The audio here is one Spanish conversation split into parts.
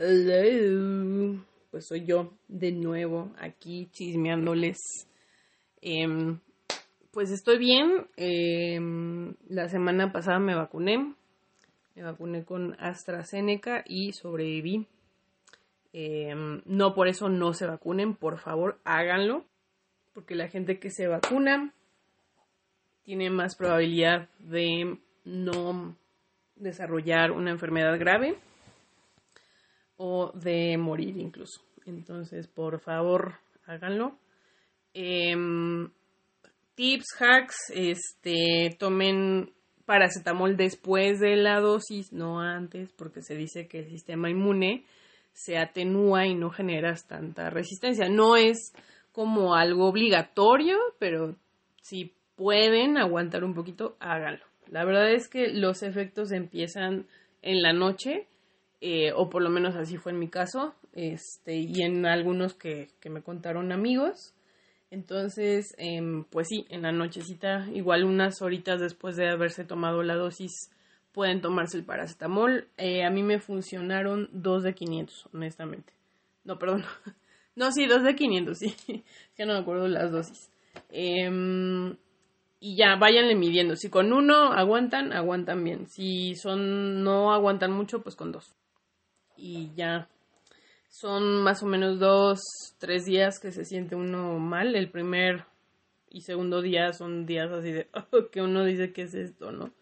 Hello. Pues soy yo de nuevo aquí chismeándoles. Em, pues estoy bien. Em, la semana pasada me vacuné. Me vacuné con AstraZeneca y sobreviví. Em, no por eso no se vacunen, por favor háganlo. Porque la gente que se vacuna tiene más probabilidad de no desarrollar una enfermedad grave o de morir incluso. Entonces, por favor, háganlo. Em, tips, hacks, este, tomen paracetamol después de la dosis, no antes, porque se dice que el sistema inmune se atenúa y no generas tanta resistencia. No es como algo obligatorio, pero si pueden aguantar un poquito, háganlo. La verdad es que los efectos empiezan en la noche, eh, o por lo menos así fue en mi caso, este, y en algunos que, que me contaron amigos. Entonces, em, pues sí, en la nochecita, igual unas horitas después de haberse tomado la dosis, pueden tomarse el paracetamol. Eh, a mí me funcionaron dos de 500, honestamente. No, perdón. No, sí, dos de 500, sí. ya no me acuerdo las dosis. Eh, y ya váyanle midiendo. Si con uno aguantan, aguantan bien. Si son no aguantan mucho, pues con dos. Y ya son más o menos dos, tres días que se siente uno mal. El primer y segundo día son días así de oh, que uno dice que es esto, ¿no?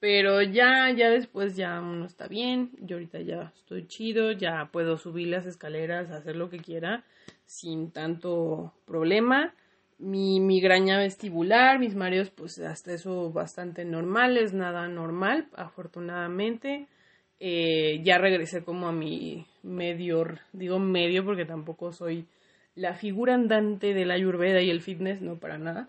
Pero ya, ya después ya uno está bien. Yo ahorita ya estoy chido, ya puedo subir las escaleras, hacer lo que quiera sin tanto problema mi migraña vestibular, mis mareos, pues hasta eso bastante normales, nada normal, afortunadamente. Eh, ya regresé como a mi medio, digo medio porque tampoco soy la figura andante de la ayurveda y el fitness, no para nada,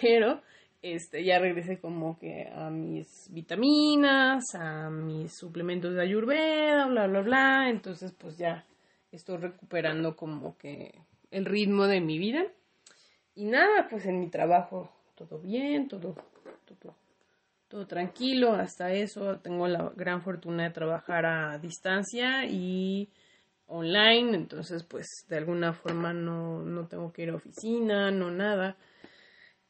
pero este, ya regresé como que a mis vitaminas, a mis suplementos de ayurveda, bla, bla, bla, entonces pues ya estoy recuperando como que el ritmo de mi vida. Y nada, pues en mi trabajo todo bien, todo, todo, todo tranquilo, hasta eso tengo la gran fortuna de trabajar a distancia y online, entonces pues de alguna forma no, no tengo que ir a oficina, no nada.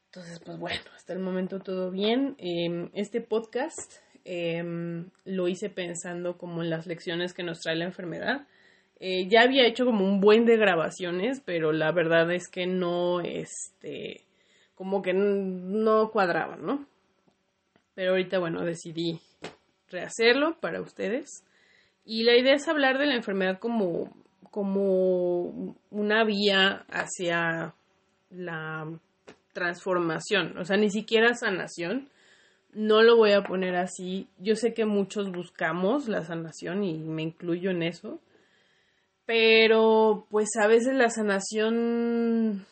Entonces, pues bueno, hasta el momento todo bien. Em, este podcast em, lo hice pensando como en las lecciones que nos trae la enfermedad. Eh, ya había hecho como un buen de grabaciones, pero la verdad es que no, este, como que no cuadraban, ¿no? Pero ahorita, bueno, decidí rehacerlo para ustedes. Y la idea es hablar de la enfermedad como, como una vía hacia la transformación, o sea, ni siquiera sanación. No lo voy a poner así. Yo sé que muchos buscamos la sanación y me incluyo en eso pero pues a veces la sanación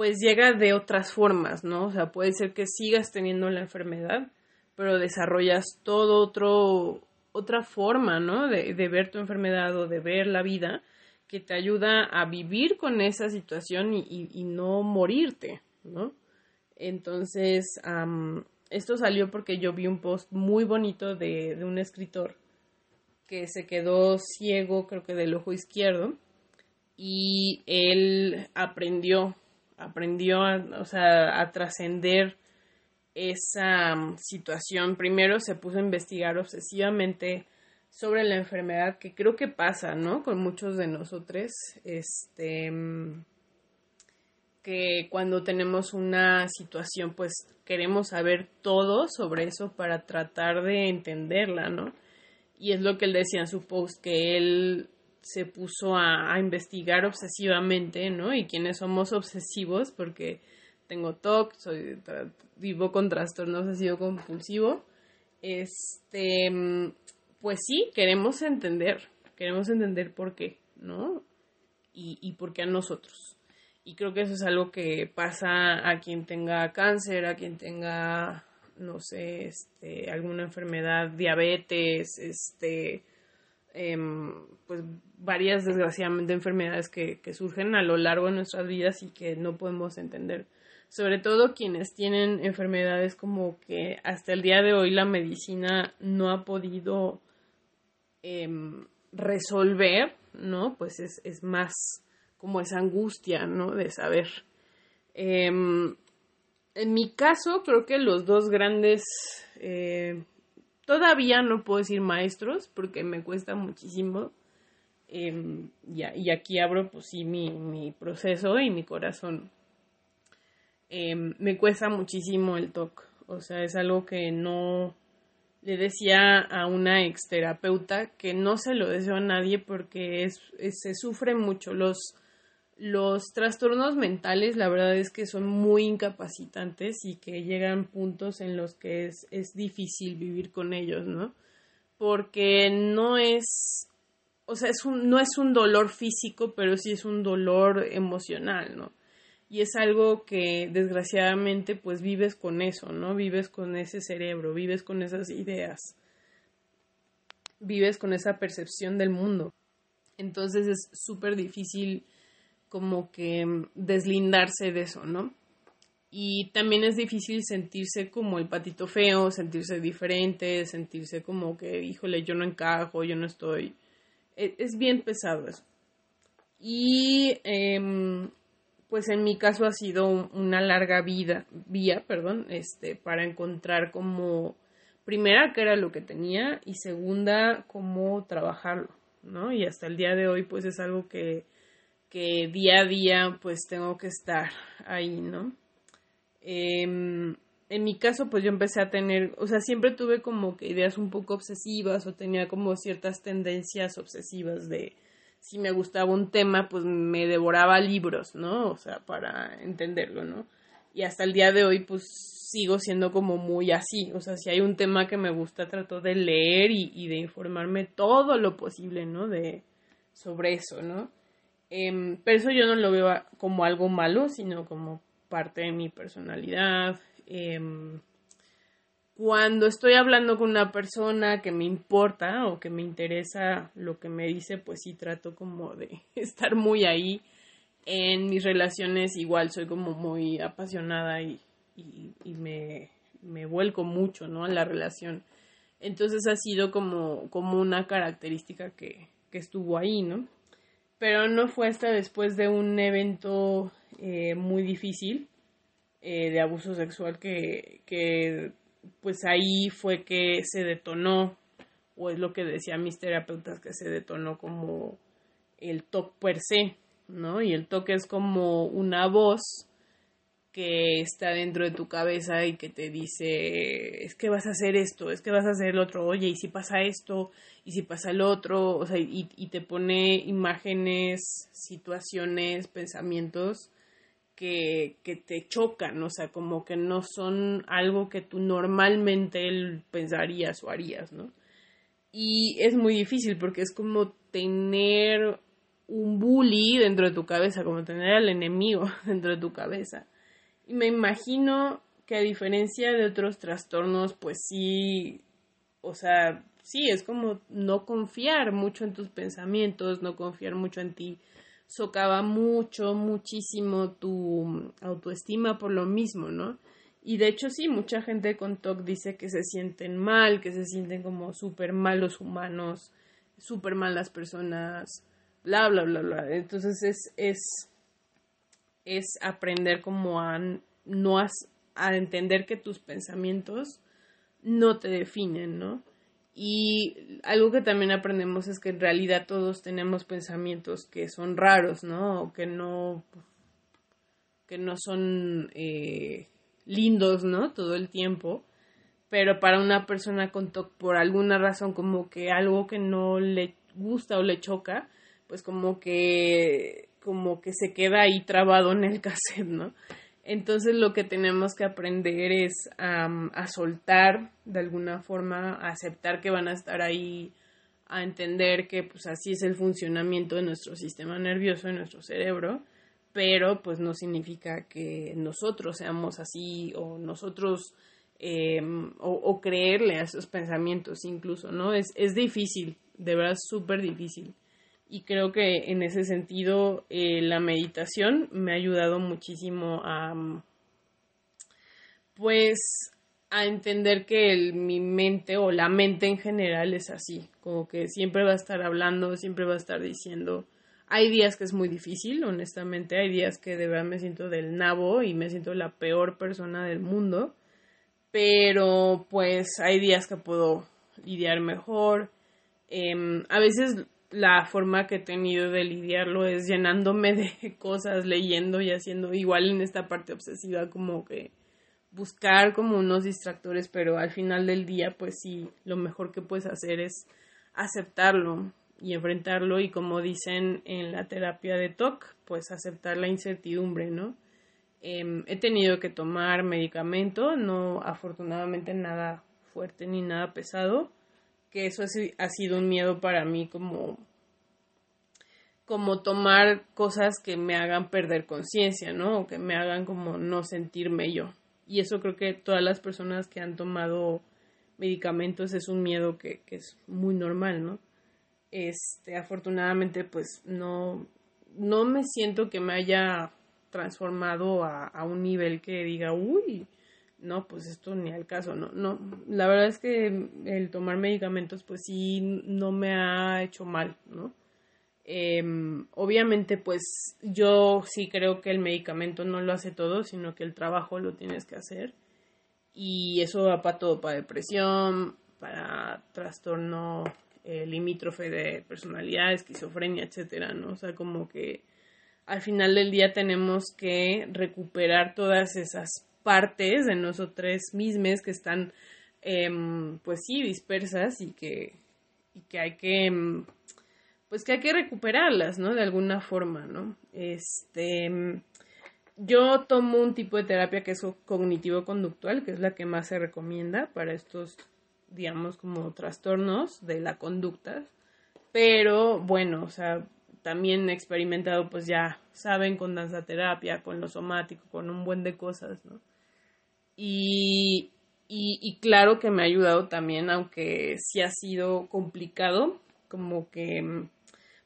pues llega de otras formas, ¿no? O sea, puede ser que sigas teniendo la enfermedad, pero desarrollas todo otro otra forma, ¿no? De, ver tu enfermedad o de ver la vida que te ayuda a vivir con esa situación y, no morirte, ¿no? Entonces, esto salió porque yo vi un post muy bonito de, de un escritor que se quedó ciego, creo que del ojo izquierdo, y él aprendió, aprendió a, o sea, a trascender esa mm, situación. Primero se puso a investigar obsesivamente sobre la enfermedad que creo que pasa, ¿no? Con muchos de nosotros, este, mm, que cuando tenemos una situación, pues queremos saber todo sobre eso para tratar de entenderla, ¿no? Y es lo que él decía en su post, que él se puso a, investigar obsesivamente, ¿no? Y quienes somos obsesivos, porque tengo TOC, soy, vivo con trastorno obsesivo compulsivo, este, pues sí, queremos entender, queremos entender por qué, ¿no? Y, y por qué a nosotros. Y creo que eso es algo que pasa a quien tenga cáncer, a quien tenga no sé, este, alguna enfermedad, diabetes, este, em, pues varias desgraciadamente enfermedades que, que surgen a lo largo de nuestras vidas y que no podemos entender. Sobre todo quienes tienen enfermedades como que hasta el día de hoy la medicina no ha podido em, resolver, ¿no? Pues es, es, más como esa angustia, ¿no? De saber. Em, en mi caso, creo que los dos grandes, eh, todavía no puedo decir maestros, porque me cuesta muchísimo. Eh, y, aquí abro, pues sí, mi, proceso y mi corazón. Em, me cuesta muchísimo el TOC. O sea, es algo que no, le decía a una exterapeuta que no se lo deseo a nadie porque se sufre mucho. Los, los trastornos mentales, la verdad es que son muy incapacitantes y que llegan puntos en los que es, es difícil vivir con ellos, ¿no? Porque no es, o sea, es un, no es un dolor físico, pero sí es un dolor emocional, ¿no? y es algo que desgraciadamente pues vives con eso, ¿no? Vives con ese cerebro, vives con esas ideas, vives con esa percepción del mundo. Entonces es súper difícil como que deslindarse de eso, ¿no? Y también es difícil sentirse como el patito feo, sentirse diferente, sentirse como que, híjole, yo no encajo, yo no estoy. E, es, bien pesado eso. Y eh, pues en mi caso ha sido una larga vida, vía, perdón, este, para encontrar como, primera, qué era lo que tenía y segunda, cómo trabajarlo, ¿no? Y hasta el día de hoy, pues es algo que, que día a día, pues tengo que estar ahí, ¿no? Em, en mi caso, pues yo empecé a tener, o sea, siempre tuve como que ideas un poco obsesivas o tenía como ciertas tendencias obsesivas de, si me gustaba un tema, pues me devoraba libros, ¿no? O sea, para entenderlo, ¿no? Y hasta el día de hoy, pues sigo siendo como muy así. O sea, si hay un tema que me gusta, trato de leer y, de informarme todo lo posible, ¿no? De, sobre eso, ¿no? Eh, pero eso yo no lo veo como algo malo, sino como parte de mi personalidad. Eh, cuando estoy hablando con una persona que me importa o que me interesa lo que me dice, pues sí trato como de estar muy ahí. En mis relaciones igual soy como muy apasionada y, y, me, me, vuelco mucho, ¿no? A la relación. Entonces ha sido como, como una característica que, que estuvo ahí, ¿no? Pero no fue hasta después de un evento eh, muy difícil eh, de abuso sexual que, que pues ahí fue que se detonó, o es lo que decían mis terapeutas, que se detonó como el TOC per se, ¿no? Y el TOC es como una voz que está dentro de tu cabeza y que te dice, es que vas a hacer esto, es que vas a hacer el otro, oye, y si pasa esto, y si pasa el otro, o sea, y, y te pone imágenes, situaciones, pensamientos que, que, te chocan, o sea, como que no son algo que tú normalmente pensarías o harías, ¿no? Y es muy difícil porque es como tener un bully dentro de tu cabeza, como tener al enemigo dentro de tu cabeza. Me imagino que a diferencia de otros trastornos, pues sí, o sea, sí, es como no confiar mucho en tus pensamientos, no confiar mucho en ti socava mucho, muchísimo tu autoestima por lo mismo, ¿no? Y de hecho sí, mucha gente con TOC dice que se sienten mal, que se sienten como súper malos humanos, súper malas personas, bla, bla, bla, bla. Entonces es, es, es aprender como a no a entender que tus pensamientos no te definen, ¿no? Y algo que también aprendemos es que en realidad todos tenemos pensamientos que son raros, ¿no? O que no, que no son eh, lindos, ¿no? Todo el tiempo. Pero para una persona con por alguna razón, como que algo que no le gusta o le choca, pues como que, como que se queda ahí trabado en el cassette, ¿no? Entonces lo que tenemos que aprender es a soltar de alguna forma, a aceptar que van a estar ahí, a entender que pues así es el funcionamiento de nuestro sistema nervioso, de nuestro cerebro, pero pues no significa que nosotros seamos así o nosotros em, o, creerle a esos pensamientos incluso, ¿no? Es, es difícil, de verdad súper difícil y creo que en ese sentido eh, la meditación me ha ayudado muchísimo a pues a entender que mi mente o la mente en general es así, como que siempre va a estar hablando, siempre va a estar diciendo. Hay días que es muy difícil, honestamente, hay días que de verdad me siento del nabo y me siento la peor persona del mundo, pero pues hay días que puedo lidiar mejor. Em, a veces la forma que he tenido de lidiarlo es llenándome de cosas, leyendo y haciendo igual en esta parte obsesiva como que buscar como unos distractores, pero al final del día, pues sí, lo mejor que puedes hacer es aceptarlo y enfrentarlo y como dicen en la terapia de TOC, pues aceptar la incertidumbre, ¿no? Em, he tenido que tomar medicamento, no afortunadamente nada fuerte ni nada pesado, que eso ha sido un miedo para mí como como tomar cosas que me hagan perder conciencia, ¿no? O que me hagan como no sentirme yo. Y eso creo que todas las personas que han tomado medicamentos es un miedo que, es muy normal, ¿no? Este, afortunadamente, pues no, no me siento que me haya transformado a, a un nivel que diga, uy, no, pues esto ni al caso, no, no, la verdad es que el tomar medicamentos, pues sí, no me ha hecho mal, ¿no? Em, obviamente, pues yo sí creo que el medicamento no lo hace todo, sino que el trabajo lo tienes que hacer. Y eso va para todo, para depresión, para trastorno eh, limítrofe de personalidad, esquizofrenia, etcétera, ¿no? O sea, como que al final del día tenemos que recuperar todas esas partes de nosotros mismos que están, em, pues sí, dispersas y que, y que hay que em, pues que hay que recuperarlas, ¿no? De alguna forma, ¿no? Este, yo tomo un tipo de terapia que es cognitivo-conductual, que es la que más se recomienda para estos, digamos, como trastornos de la conducta. Pero bueno, o sea, también he experimentado, pues ya saben, con danza terapia, con lo somático, con un buen de cosas, ¿no? Y, y, claro que me ha ayudado también, aunque sí ha sido complicado, como que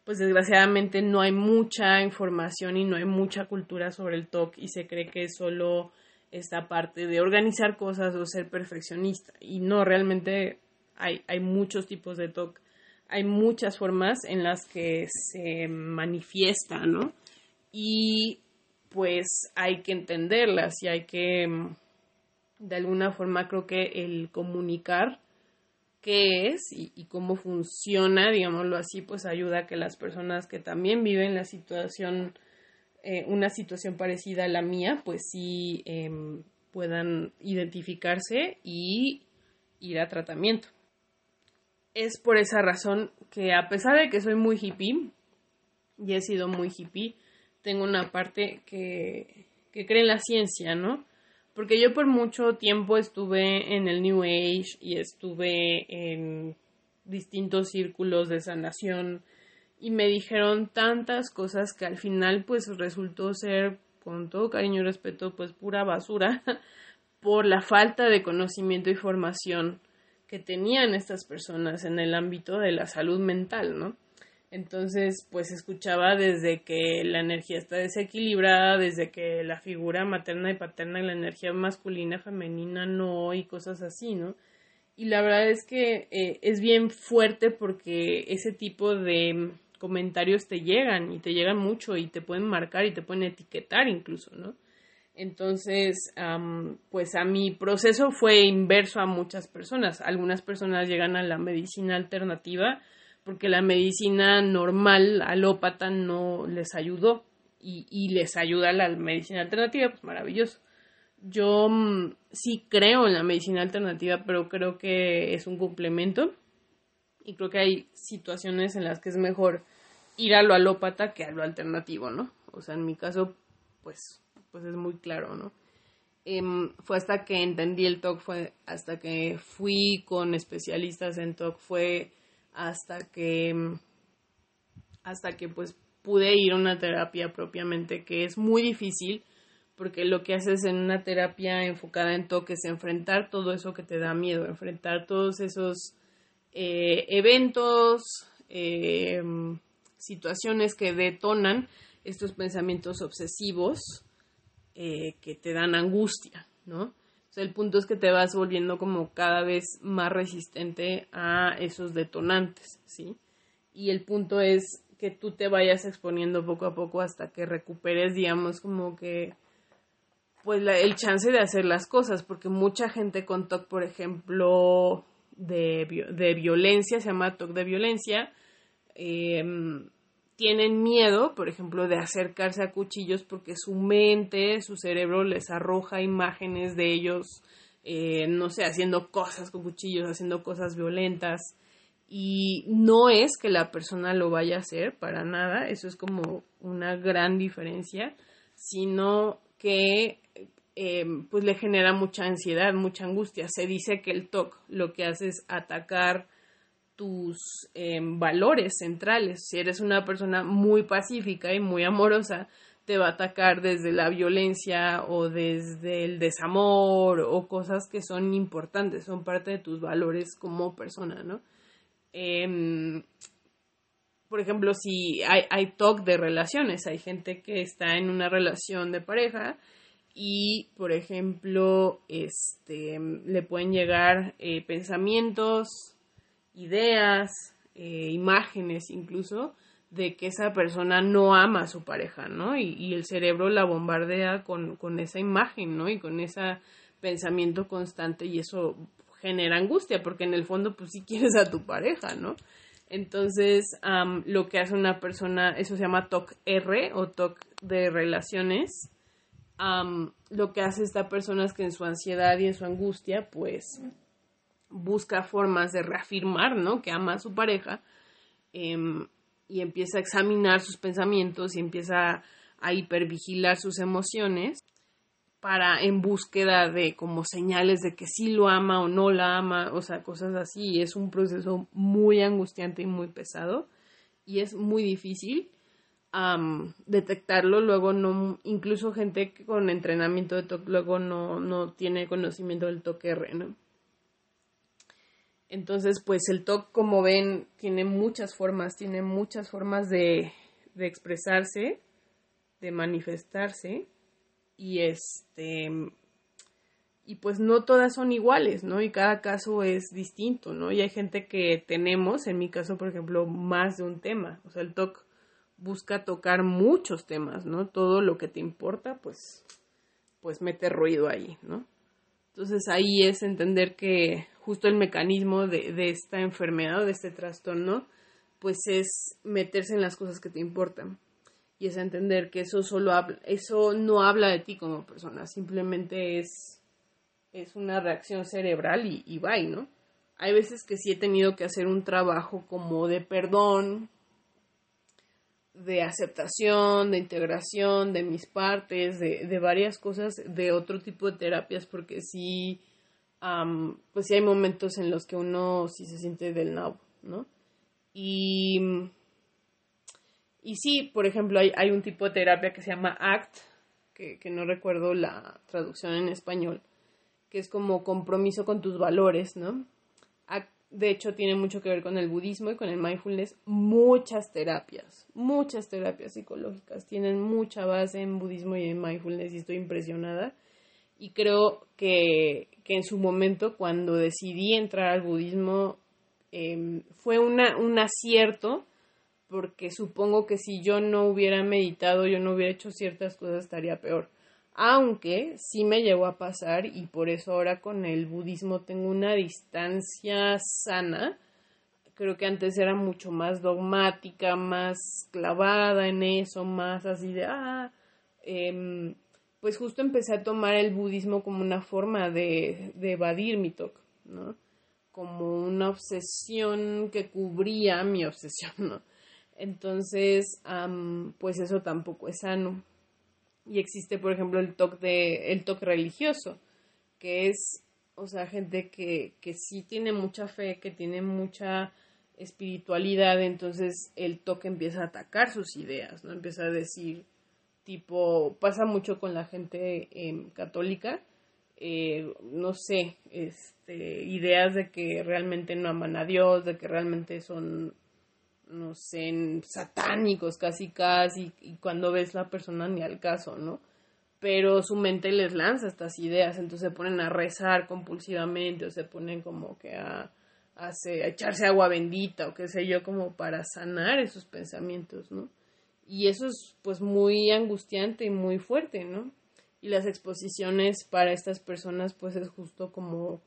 pues desgraciadamente no hay mucha información y no hay mucha cultura sobre el TOC y se cree que es solo esta parte de organizar cosas o ser perfeccionista. Y no, realmente hay, hay muchos tipos de TOC, hay muchas formas en las que se manifiesta, ¿no? Y pues hay que entenderlas y hay que, de alguna forma, creo que el comunicar qué es y, cómo funciona, digámoslo así, pues ayuda a que las personas que también viven la situación, eh, una situación parecida a la mía, pues sí em, puedan identificarse y ir a tratamiento. Es por esa razón que a pesar de que soy muy hippie, y he sido muy hippie, tengo una parte que, que cree en la ciencia, ¿no? Porque yo por mucho tiempo estuve en el New Age y estuve en distintos círculos de sanación y me dijeron tantas cosas que al final pues resultó ser con todo cariño y respeto pues pura basura por la falta de conocimiento y formación que tenían estas personas en el ámbito de la salud mental, ¿no? Entonces, pues escuchaba desde que la energía está desequilibrada, desde que la figura materna y paterna la energía masculina, femenina no, y cosas así, ¿no? Y la verdad es que eh, es bien fuerte porque ese tipo de comentarios te llegan y te llegan mucho y te pueden marcar y te pueden etiquetar incluso, ¿no? Entonces, pues a mi proceso fue inverso a muchas personas. Algunas personas llegan a la medicina alternativa porque la medicina normal, alópata, no les ayudó y, y les ayuda la medicina alternativa, pues maravilloso. Yo mm, sí creo en la medicina alternativa, pero creo que es un complemento y creo que hay situaciones en las que es mejor ir a lo alópata que a lo alternativo, ¿no? O sea, en mi caso, pues, pues es muy claro, ¿no? Em, fue hasta que entendí el TOC, fue hasta que fui con especialistas en TOC, fue hasta que hasta que pues pude ir a una terapia propiamente que es muy difícil porque lo que haces en una terapia enfocada en toques es enfrentar todo eso que te da miedo, enfrentar todos esos eh, eventos, eh, situaciones que detonan estos pensamientos obsesivos eh, que te dan angustia, ¿no? Sea, el punto es que te vas volviendo como cada vez más resistente a esos detonantes, ¿sí? Y el punto es que tú te vayas exponiendo poco a poco hasta que recuperes, digamos, como que pues el chance de hacer las cosas, porque mucha gente con TOC, por ejemplo, de, de violencia, se llama TOC de violencia, em, tienen miedo, por ejemplo, de acercarse a cuchillos porque su mente, su cerebro les arroja imágenes de ellos, eh, no sé, haciendo cosas con cuchillos, haciendo cosas violentas. Y no es que la persona lo vaya a hacer para nada, eso es como una gran diferencia, sino que eh, pues le genera mucha ansiedad, mucha angustia. Se dice que el TOC lo que hace es atacar tus em, valores centrales. Si eres una persona muy pacífica y muy amorosa, te va a atacar desde la violencia o desde el desamor o cosas que son importantes, son parte de tus valores como persona, ¿no? Em, por ejemplo, si hay, hay talk de relaciones, hay gente que está en una relación de pareja y, por ejemplo, este, le pueden llegar eh, pensamientos ideas, eh, imágenes incluso, de que esa persona no ama a su pareja, ¿no? Y, el cerebro la bombardea con, con, esa imagen, ¿no? Y con ese pensamiento constante y eso genera angustia, porque en el fondo, pues sí quieres a tu pareja, ¿no? Entonces, lo que hace una persona, eso se llama TOC R o TOC de relaciones, lo que hace esta persona es que en su ansiedad y en su angustia, pues busca formas de reafirmar, ¿no? Que ama a su pareja em, y empieza a examinar sus pensamientos y empieza a hipervigilar sus emociones para en búsqueda de como señales de que sí lo ama o no la ama, o sea, cosas así. Es un proceso muy angustiante y muy pesado y es muy difícil detectarlo. Luego no, incluso gente con entrenamiento de TOC luego no, no tiene conocimiento del toque R, ¿no? Entonces, pues el TOC, como ven, tiene muchas formas, tiene muchas formas de, de expresarse, de manifestarse, y este, y pues no todas son iguales, ¿no? Y cada caso es distinto, ¿no? Y hay gente que tenemos, en mi caso, por ejemplo, más de un tema, o sea, el TOC busca tocar muchos temas, ¿no? Todo lo que te importa, pues, pues mete ruido ahí, ¿no? Entonces ahí es entender que justo el mecanismo de, de esta enfermedad, de este trastorno, pues es meterse en las cosas que te importan. Y es entender que eso solo habla, eso no habla de ti como persona, simplemente es, es una reacción cerebral y, y bye, ¿no? Hay veces que sí he tenido que hacer un trabajo como de perdón, de aceptación, de integración de mis partes, de, de varias cosas, de otro tipo de terapias, porque sí, pues sí hay momentos en los que uno sí se siente del nabo, ¿no? Y, y sí, por ejemplo, hay, hay un tipo de terapia que se llama ACT, que, que no recuerdo la traducción en español, que es como compromiso con tus valores, ¿no? De hecho tiene mucho que ver con el budismo y con el mindfulness, muchas terapias, muchas terapias psicológicas tienen mucha base en budismo y en mindfulness y estoy impresionada. Y creo que, que en su momento, cuando decidí entrar al budismo, em, fue una, un acierto, porque supongo que si yo no hubiera meditado, yo no hubiera hecho ciertas cosas, estaría peor aunque sí me llegó a pasar y por eso ahora con el budismo tengo una distancia sana. Creo que antes era mucho más dogmática, más clavada en eso, más así de, ah, em, pues justo empecé a tomar el budismo como una forma de, de evadir mi toque, ¿no? Como una obsesión que cubría mi obsesión, ¿no? Entonces, pues eso tampoco es sano y existe, por ejemplo, el toque el toque religioso, que es, o sea, gente que, que sí tiene mucha fe, que tiene mucha espiritualidad, entonces el toque empieza a atacar sus ideas, ¿no? Empieza a decir, tipo, pasa mucho con la gente em, católica, eh, no sé, este, ideas de que realmente no aman a Dios, de que realmente son no sé, satánicos casi casi, y cuando ves la persona ni al caso, ¿no? pero su mente les lanza estas ideas, entonces se ponen a rezar compulsivamente o se ponen como que a, a, echarse agua bendita o qué sé yo, como para sanar esos pensamientos, ¿no? Y eso es pues muy angustiante y muy fuerte, ¿no? Y las exposiciones para estas personas pues es justo como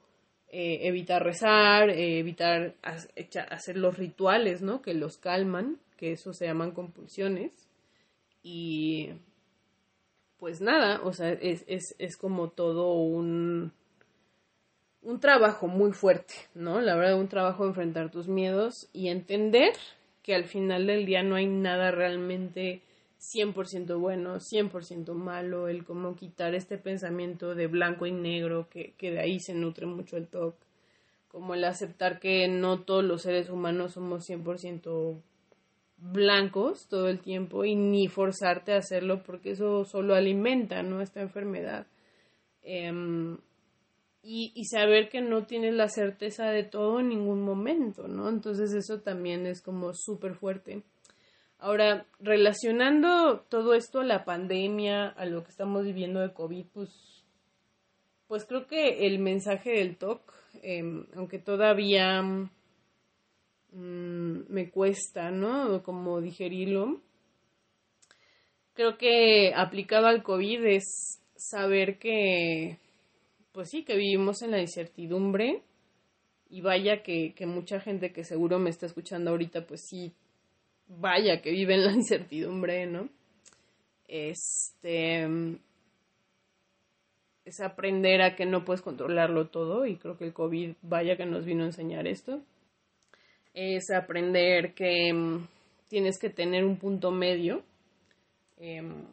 eh, evitar rezar, eh, evitar hacer los rituales, ¿no? Que los calman, que eso se llaman compulsiones. Y pues nada, o sea, es, es, es como todo un, un trabajo muy fuerte, ¿no? La verdad, un trabajo de enfrentar tus miedos y entender que al final del día no hay nada realmente 100% bueno, 100% malo, el cómo quitar este pensamiento de blanco y negro, que, que de ahí se nutre mucho el TOC, como el aceptar que no todos los seres humanos somos 100% blancos todo el tiempo y ni forzarte a hacerlo porque eso solo alimenta ¿no? esta enfermedad. Em, y, y, saber que no tienes la certeza de todo en ningún momento, ¿no? Entonces eso también es como súper fuerte. Ahora, relacionando todo esto a la pandemia, a lo que estamos viviendo de COVID, pues, pues creo que el mensaje del TOC, em, aunque todavía Mm, me cuesta, ¿no? Como digerirlo. Creo que aplicado al COVID es saber que, pues sí, que vivimos en la incertidumbre y vaya que, que mucha gente que seguro me está escuchando ahorita, pues sí, vaya que vive en la incertidumbre, ¿no? Este es aprender a que no puedes controlarlo todo y creo que el COVID vaya que nos vino a enseñar esto es aprender que mm, tienes que tener un punto medio. Em,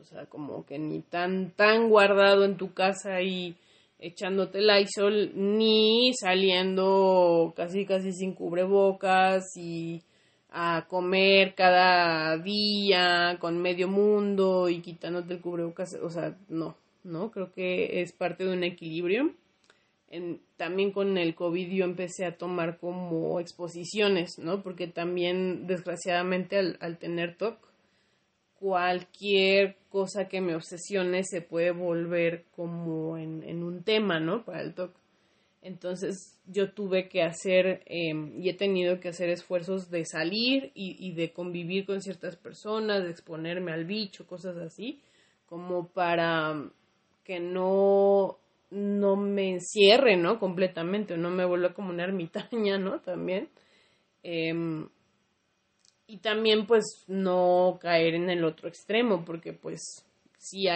o sea, como que ni tan, tan guardado en tu casa y echándote el isol, ni saliendo casi, casi sin cubrebocas y a comer cada día con medio mundo y quitándote el cubrebocas. O sea, no, no, creo que es parte de un equilibrio también con el COVID yo empecé a tomar como exposiciones, ¿no? Porque también, desgraciadamente, al, tener TOC, cualquier cosa que me obsesione se puede volver como en, un tema, ¿no? Para el TOC. Entonces yo tuve que hacer em, y he tenido que hacer esfuerzos de salir y, y, de convivir con ciertas personas, de exponerme al bicho, cosas así, como para que no no me encierre, ¿no? Completamente, no me vuelva como una ermitaña, ¿no? También. Em, y también, pues, no caer en el otro extremo, porque, pues, sí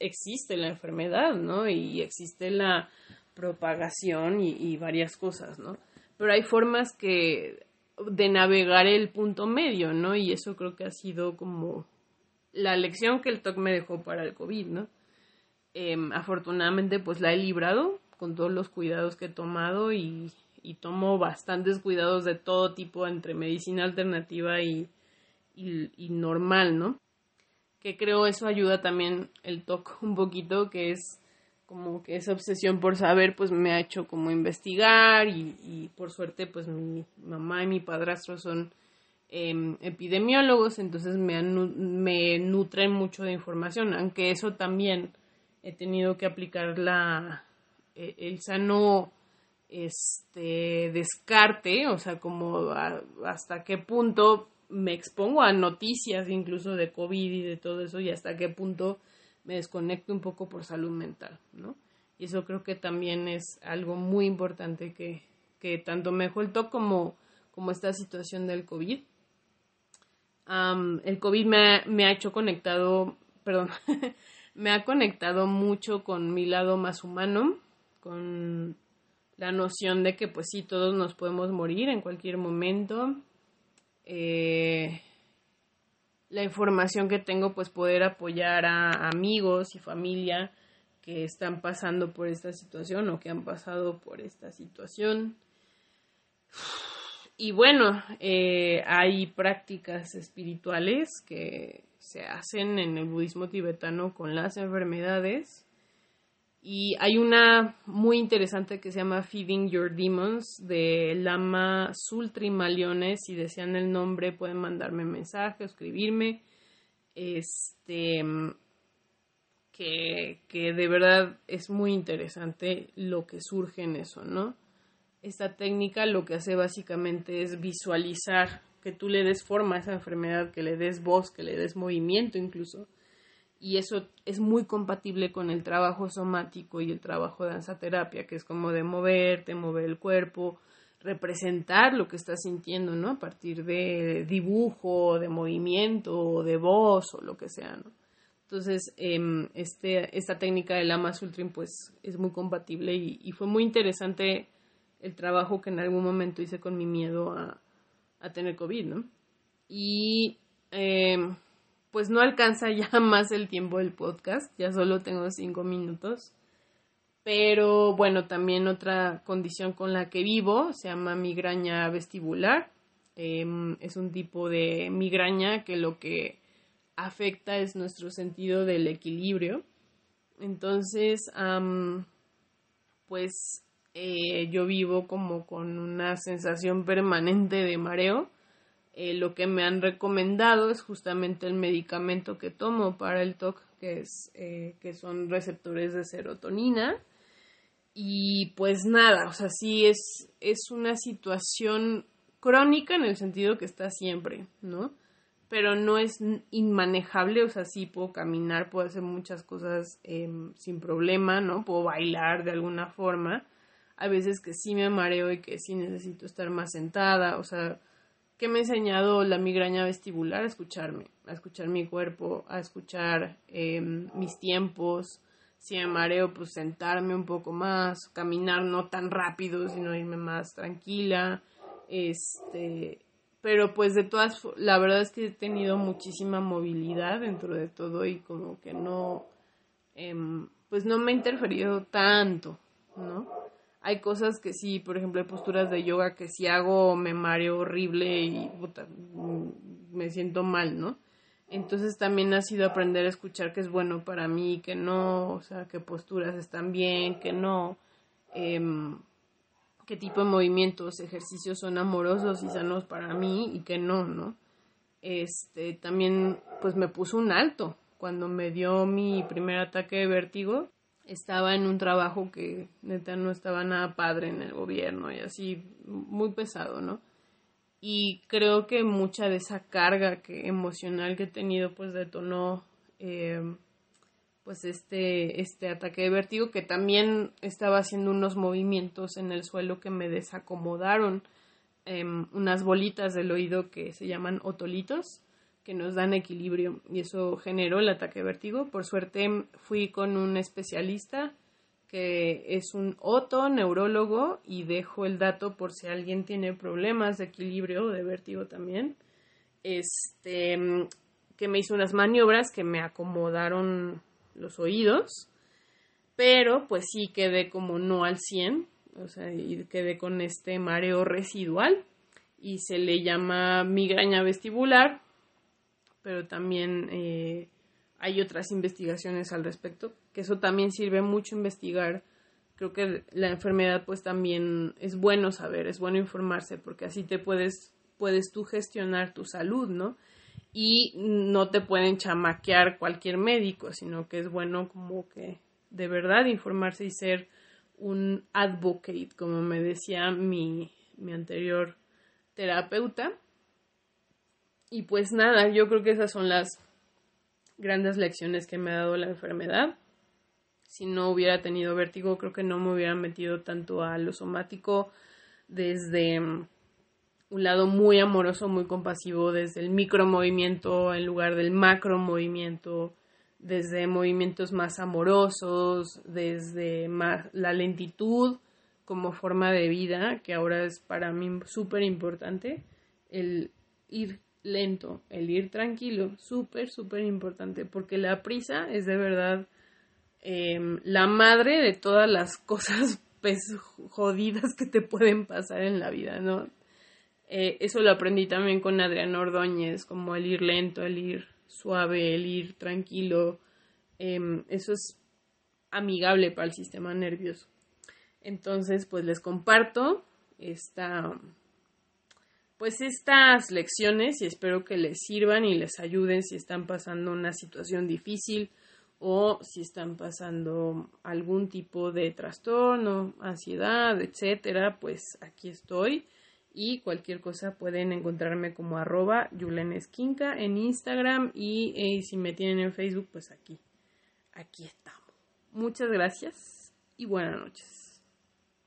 existe la enfermedad, ¿no? Y existe la propagación y, y varias cosas, ¿no? Pero hay formas que de navegar el punto medio, ¿no? Y eso creo que ha sido como la lección que el TOC me dejó para el COVID, ¿no? Em, afortunadamente pues la he librado con todos los cuidados que he tomado y, tomo bastantes cuidados de todo tipo entre medicina alternativa y, y, normal, ¿no? Que creo eso ayuda también el toque un poquito, que es como que esa obsesión por saber pues me ha hecho como investigar y, por suerte pues mi mamá y mi padrastro son em, epidemiólogos, entonces me, me nutren mucho de información, aunque eso también he tenido que aplicar la, e, el sano este descarte, o sea, como hasta qué punto me expongo a noticias incluso de COVID y de todo eso y hasta qué punto me desconecto un poco por salud mental, ¿no? Y eso creo que también es algo muy importante que, que tanto me TOC como, como esta situación del COVID. el COVID me, me ha hecho conectado, perdón, me ha conectado mucho con mi lado más humano, con la noción de que pues sí, todos nos podemos morir en cualquier momento. Eh, la información que tengo, pues poder apoyar a amigos y familia que están pasando por esta situación o que han pasado por esta situación. Y bueno, eh, hay prácticas espirituales que se hacen en el budismo tibetano con las enfermedades. Y hay una muy interesante que se llama Feeding Your Demons de Lama Sultri Maliones. Si desean el nombre, pueden mandarme mensaje, escribirme. Este que, que de verdad es muy interesante lo que surge en eso, ¿no? Esta técnica lo que hace básicamente es visualizar que tú le des forma a esa enfermedad, que le des voz, que le des movimiento incluso. Y eso es muy compatible con el trabajo somático y el trabajo de danza terapia, que es como de moverte, mover el cuerpo, representar lo que estás sintiendo, ¿no? A partir de dibujo, de movimiento, de voz o lo que sea, ¿no? Entonces, em, este, esta técnica del Lama Sultrim, pues, es muy compatible y, fue muy interesante el trabajo que en algún momento hice con mi miedo a, a tener COVID, ¿no? Y, em, pues, no alcanza ya más el tiempo del podcast, ya solo tengo cinco minutos. Pero bueno, también otra condición con la que vivo se llama migraña vestibular. Em, es un tipo de migraña que lo que afecta es nuestro sentido del equilibrio. Entonces, pues eh, yo vivo como con una sensación permanente de mareo. Eh, lo que me han recomendado es justamente el medicamento que tomo para el TOC, que, es, eh, que son receptores de serotonina y pues nada, o sea, sí es, es una situación crónica en el sentido que está siempre, ¿no? Pero no es inmanejable, o sea, sí puedo caminar, puedo hacer muchas cosas em, sin problema, ¿no? Puedo bailar de alguna forma. Hay veces que sí me mareo y que sí necesito estar más sentada, o sea, ¿qué me ha enseñado la migraña vestibular? A escucharme, a escuchar mi cuerpo, a escuchar em, mis tiempos, si me mareo, pues sentarme un poco más, caminar no tan rápido, sino irme más tranquila. Este, pero pues de todas, la verdad es que he tenido muchísima movilidad dentro de todo y como que no, em, pues no me ha interferido tanto, ¿no? Hay cosas que sí, por ejemplo, hay posturas de yoga que si hago me mareo horrible y me siento mal, ¿no? Entonces también ha sido aprender a escuchar que es bueno para mí, que no, o sea, qué posturas están bien, que no, em, qué tipo de movimientos, ejercicios son amorosos y sanos para mí y que no, ¿no? Este, también pues me puso un alto cuando me dio mi primer ataque de vértigo. Estaba en un trabajo que neta no estaba nada padre en el gobierno y así muy pesado, ¿no? y creo que mucha de esa carga que emocional que he tenido pues detonó eh, pues este este ataque de vértigo que también estaba haciendo unos movimientos en el suelo que me desacomodaron em, unas bolitas del oído que se llaman otolitos que nos dan equilibrio y eso generó el ataque de vértigo por suerte fui con un especialista que es un otoneurólogo y dejo el dato por si alguien tiene problemas de equilibrio o de vértigo también. Este, que me hizo unas maniobras que me acomodaron los oídos, pero pues sí quedé como no al 100, o sea, y quedé con este mareo residual y se le llama migraña vestibular, pero también eh, hay otras investigaciones al respecto, que eso también sirve mucho investigar. Creo que la enfermedad pues también es bueno saber, es bueno informarse, porque así te puedes, puedes tú gestionar tu salud, ¿no? Y no te pueden chamaquear cualquier médico, sino que es bueno como que de verdad informarse y ser un advocate, como me decía mi, mi anterior terapeuta. Y pues nada, yo creo que esas son las grandes lecciones que me ha dado la enfermedad. Si no hubiera tenido vértigo, creo que no me hubiera metido tanto a lo somático desde mm, un lado muy amoroso, muy compasivo, desde el micro movimiento en lugar del macro movimiento, desde movimientos más amorosos, desde más la lentitud como forma de vida, que ahora es para mí súper importante, el ir lento, el ir tranquilo, súper, súper importante, porque la prisa es de verdad em, la madre de todas las cosas pues, jodidas que te pueden pasar en la vida, ¿no? Eh, eso lo aprendí también con Adriana Ordóñez, como el ir lento, el ir suave, el ir tranquilo. Em, eso es amigable para el sistema nervioso. Entonces, pues les comparto esta pues estas lecciones y espero que les sirvan y les ayuden si están pasando una situación difícil o si están pasando algún tipo de trastorno, ansiedad, etcétera, pues aquí estoy. Y cualquier cosa pueden encontrarme como arroba yulenesquinca en Instagram y eh, si me tienen en Facebook, pues aquí, aquí estamos. Muchas gracias y buenas noches.